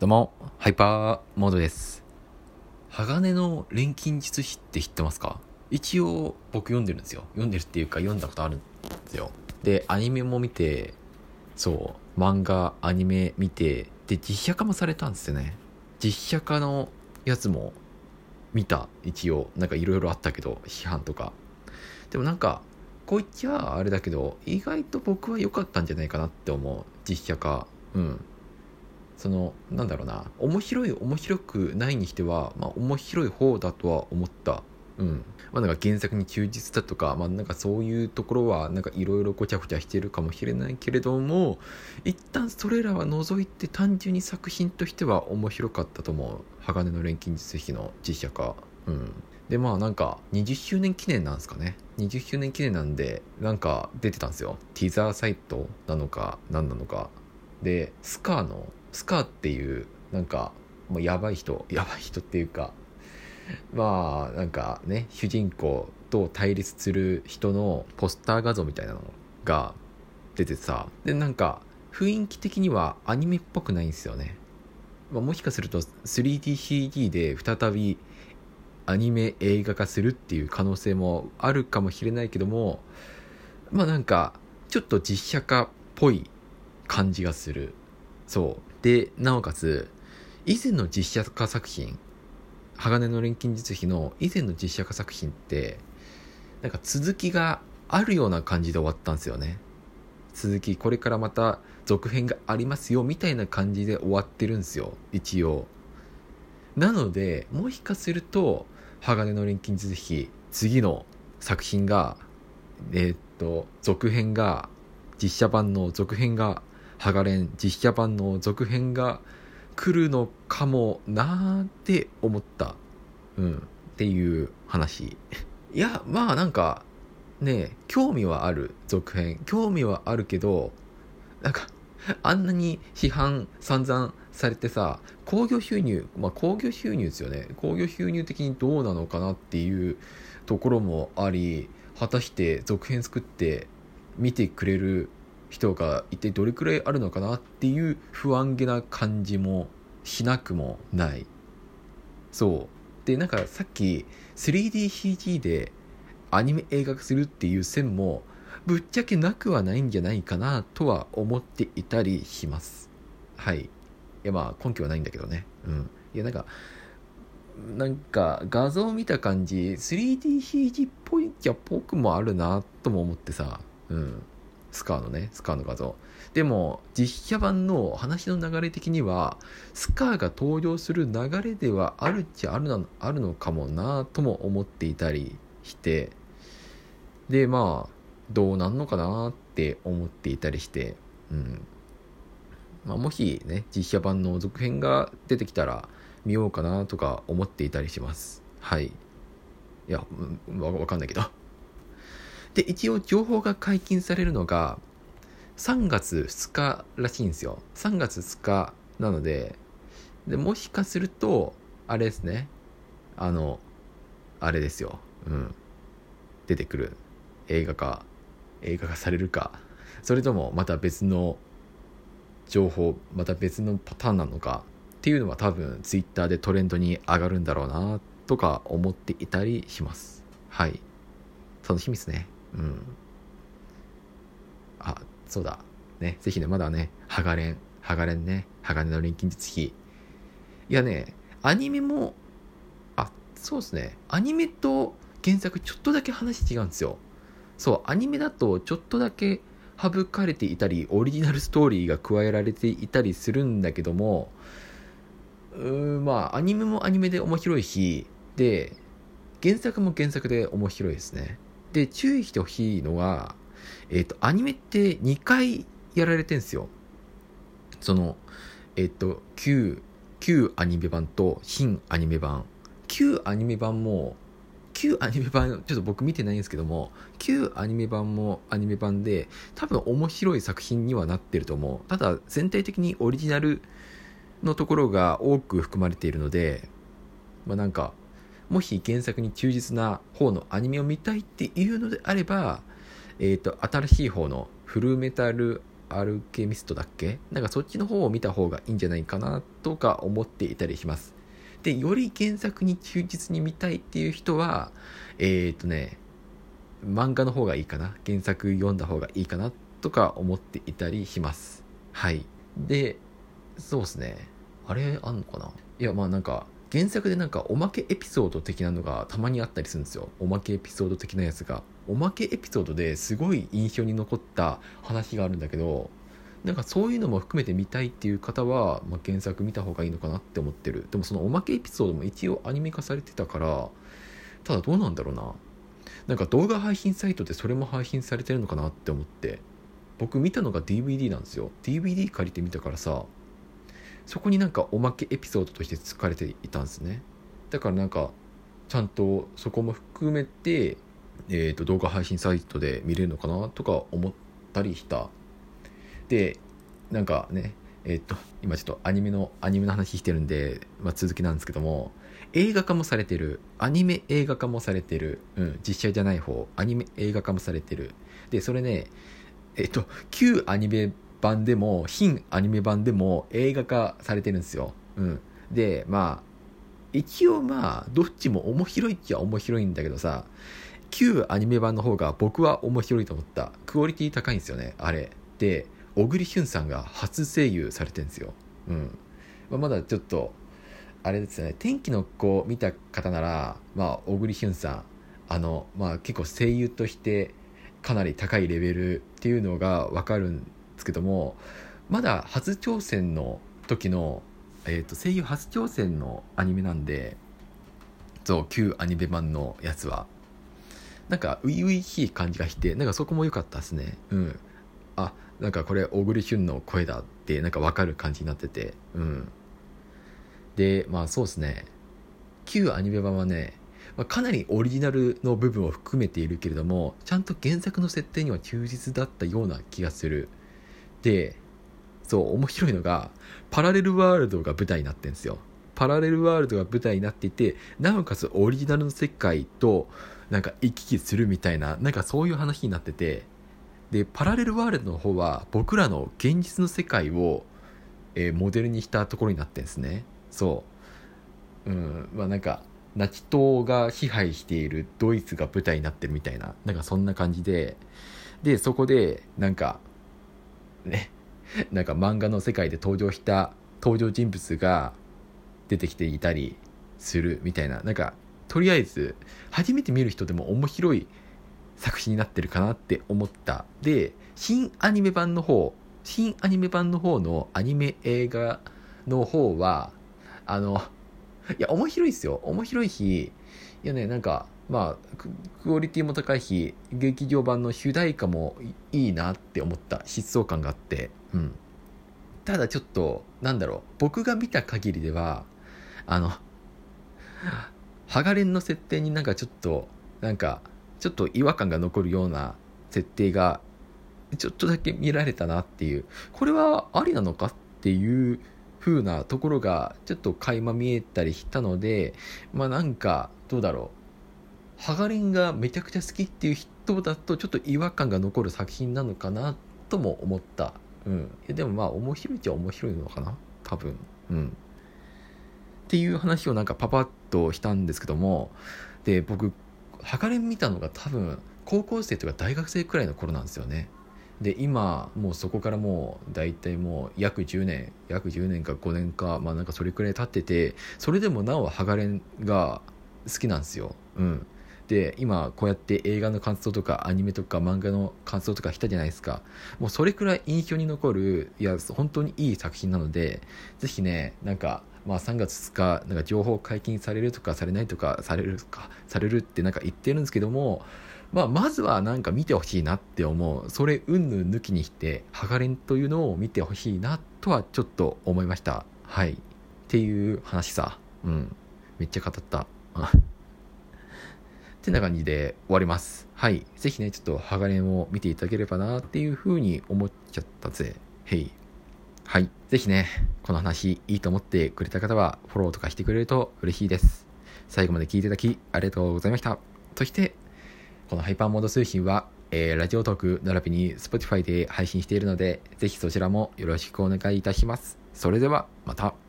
どうも、ハイパーモードです。鋼の錬金術師って知ってますか？一応僕読んでるんですよ。読んでるっていうか読んだことあるんですよ。で、アニメも見て、そう、漫画、アニメ見て、で、実写化もされたんですよね。実写化のやつも見た、一応。なんかいろいろあったけど、批判とか。でもなんか、こう言っちゃあれだけど、意外と僕は良かったんじゃないかなって思う。実写化。うん。そのなんだろうな。面白い面白くないにしては、まあ、面白い方だとは思った。うん。まあなんか原作に忠実だとかまあなんかそういうところはなんかいろいろごちゃごちゃしてるかもしれないけれども一旦それらは除いて単純に作品としては面白かったと思う。鋼の錬金術師の実写化うん。でまあなんか20周年記念なんですかね。20周年記念なんでなんか出てたんですよ。ティザーサイトなのか何なのか。でスカーのスカーっていうなんかもうやばい人やばい人っていうかまあなんかね主人公と対立する人のポスター画像みたいなのが出てさでなんか雰囲気的にはアニメっぽくないんですよね、まあ、もしかすると 3DCG で再びアニメ映画化するっていう可能性もあるかもしれないけどもまあなんかちょっと実写化っぽい感じがする。そう。でなおかつ以前の実写化作品鋼の錬金術師の以前の実写化作品ってなんか続きがあるような感じで終わったんですよね。続きこれからまた続編がありますよみたいな感じで終わってるんですよ一応。なのでもしかすると鋼の錬金術師次の作品がえーっと続編が実写版の続編がハガレン実写版の続編が来るのかもなーって思った。うん。っていう話。いやまあなんかね興味はある続編。興味はあるけどなんかあんなに批判散々されてさ興行収入まあ興行収入ですよね。興行収入的にどうなのかなっていうところもあり果たして続編作って見てくれる人が一体どれくらいあるのかなっていう不安げな感じもしなくもない。そう。でなんかさっき 3DCG でアニメ映画化するっていう線もぶっちゃけなくはないんじゃないかなとは思っていたりします。はい。いやまあ根拠はないんだけどね。うん。いやなんかなんか画像見た感じ 3DCG っぽいっちゃぽくもあるなとも思ってさ。うん。スカーのねスカーの画像。でも実写版の話の流れ的にはスカーが登場する流れではあるっちゃあるなあるのかもなとも思っていたりしてでまあどうなんのかなって思っていたりしてうん。まあ、もしね実写版の続編が出てきたら見ようかなとか思っていたりします。はい。いやわわかんないけど。で一応情報が解禁されるのが3月2日らしいんですよ。3月2日なのででもしかするとあれですね。あのあれですよ。うん。出てくる映画化映画化されるか。それともまた別の情報また別のパターンなのか。っていうのは多分ツイッターでトレンドに上がるんだろうなとか思っていたりします。はい。楽しみですね。うん。あそうだ。ねぜひねまだねハガレンハガレンね鋼の錬金術師いやねアニメもあそうですね。アニメと原作ちょっとだけ話違うんですよ。そうアニメだとちょっとだけ省かれていたりオリジナルストーリーが加えられていたりするんだけどもうーんまあアニメもアニメで面白いしで原作も原作で面白いですね。で注意してほしいのはえっ、とアニメって2回やられてるんですよ。そのえっ、と旧旧アニメ版と新アニメ版。旧アニメ版も旧アニメ版ちょっと僕見てないんですけども旧アニメ版もアニメ版で多分面白い作品にはなってると思う。ただ全体的にオリジナルのところが多く含まれているのでまあなんかもし原作に忠実な方のアニメを見たいっていうのであればえっ、と新しい方のフルメタルアルケミストだっけ？なんかそっちの方を見た方がいいんじゃないかなとか思っていたりします。で、より原作に忠実に見たいっていう人は、えー、っとね、漫画の方がいいかな？原作読んだ方がいいかなとか思っていたりします。はい。で、そうですね。あれ、あんのかな？いや、まあなんか、原作でなんかおまけエピソード的なのがたまにあったりするんですよ。おまけエピソード的なやつが。おまけエピソードですごい印象に残った話があるんだけど、なんかそういうのも含めて見たいっていう方は、まあ、原作見た方がいいのかなって思ってる。でもそのおまけエピソードも一応アニメ化されてたから、ただどうなんだろうな。なんか動画配信サイトでそれも配信されてるのかなって思って。僕見たのが DVD なんですよ。DVD 借りてみたからさ、そこになんかおまけエピソードとして使われていたんですね。だからなんかちゃんとそこも含めて、えー、と動画配信サイトで見れるのかなとか思ったりした。でなんかねえっ、ー、と今ちょっとアニメのアニメの話してるんで、まあ、続きなんですけども映画化もされてる。アニメ映画化もされてる、うん、実写じゃない方。アニメ映画化もされてる。でそれねえっ、ー、と旧アニメ版でも新アニメ版でも映画化されてるんですよ。うん、でまあ一応まあどっちも面白いっちゃ面白いんだけどさ旧アニメ版の方が僕は面白いと思った。クオリティ高いんですよねあれ。で小栗旬さんが初声優されてるんですよ、うん。まあ、まだちょっとあれですね。天気の子を見た方ならまあ小栗旬さんあのまあ結構声優としてかなり高いレベルっていうのが分かるんけどもまだ初挑戦の時の、えー、と声優初挑戦のアニメなんでそう旧アニメ版のやつは。なんか初々しい感じがしてなんかそこも良かったですね。うん。あなんかこれ小栗旬の声だってなんか分かる感じになってて。うん。でまあそうですね。旧アニメ版はねまかなりオリジナルの部分を含めているけれどもちゃんと原作の設定には忠実だったような気がする。でそう面白いのがパラレルワールドが舞台になってんですよ。パラレルワールドが舞台になっていてなおかつオリジナルの世界となんか行き来するみたいななんかそういう話になっててでパラレルワールドの方は僕らの現実の世界を、えー、モデルにしたところになってんですね。そう。うんまあなんかナチ党が支配しているドイツが舞台になってるみたいななんかそんな感じででそこでなんかね、なんか漫画の世界で登場した登場人物が出てきていたりするみたいな、なんか、とりあえず、初めて見る人でも面白い作品になってるかなって思った。で、新アニメ版の方、新アニメ版の方のアニメ映画の方は、あの、いや、面白いっすよ。面白いし、いやね、なんか、まあクオリティも高いし劇場版の主題歌もいいなって思った疾走感があってうん。ただちょっとなんだろう僕が見た限りではあのハガレンの設定になんかちょっとなんかちょっと違和感が残るような設定がちょっとだけ見られたなっていう。これはありなのかっていう風なところがちょっと垣間見えたりしたのでまあなんかどうだろう。ハガレンがめちゃくちゃ好きっていう人だとちょっと違和感が残る作品なのかなとも思った。うん。でもまあ面白いっちゃ面白いのかな多分。うん。っていう話をなんかパパッとしたんですけども、で、僕、ハガレン見たのが多分高校生とか大学生くらいの頃なんですよね。で今もうそこからもう大体もう約10年約10年か5年かまあなんかそれくらい経っててそれでもなおハガレンが好きなんですようんで今こうやって映画の感想とかアニメとか漫画の感想とかしたじゃないですかもうそれくらい印象に残るいや本当にいい作品なのでぜひねなんかまあ3月2日なんか情報解禁されるとかされないとかされるかされるってなんか言ってるんですけどもまあ、まずはなんか見てほしいなって思う。それ、うんぬん抜きにして、ハガレンというのを見てほしいなとはちょっと思いました。はい。っていう話さ。うん。めっちゃ語った。てな感じで終わります。はい。ぜひね、ちょっとハガレンを見ていただければなっていう風に思っちゃったぜ。へい。はい。ぜひね、この話いいと思ってくれた方はフォローとかしてくれると嬉しいです。最後まで聞いていただきありがとうございました。そして、このハイパーモード通信はえー、ラジオトーク並びに Spotify で配信しているので、ぜひそちらもよろしくお願いいたします。それでは、また。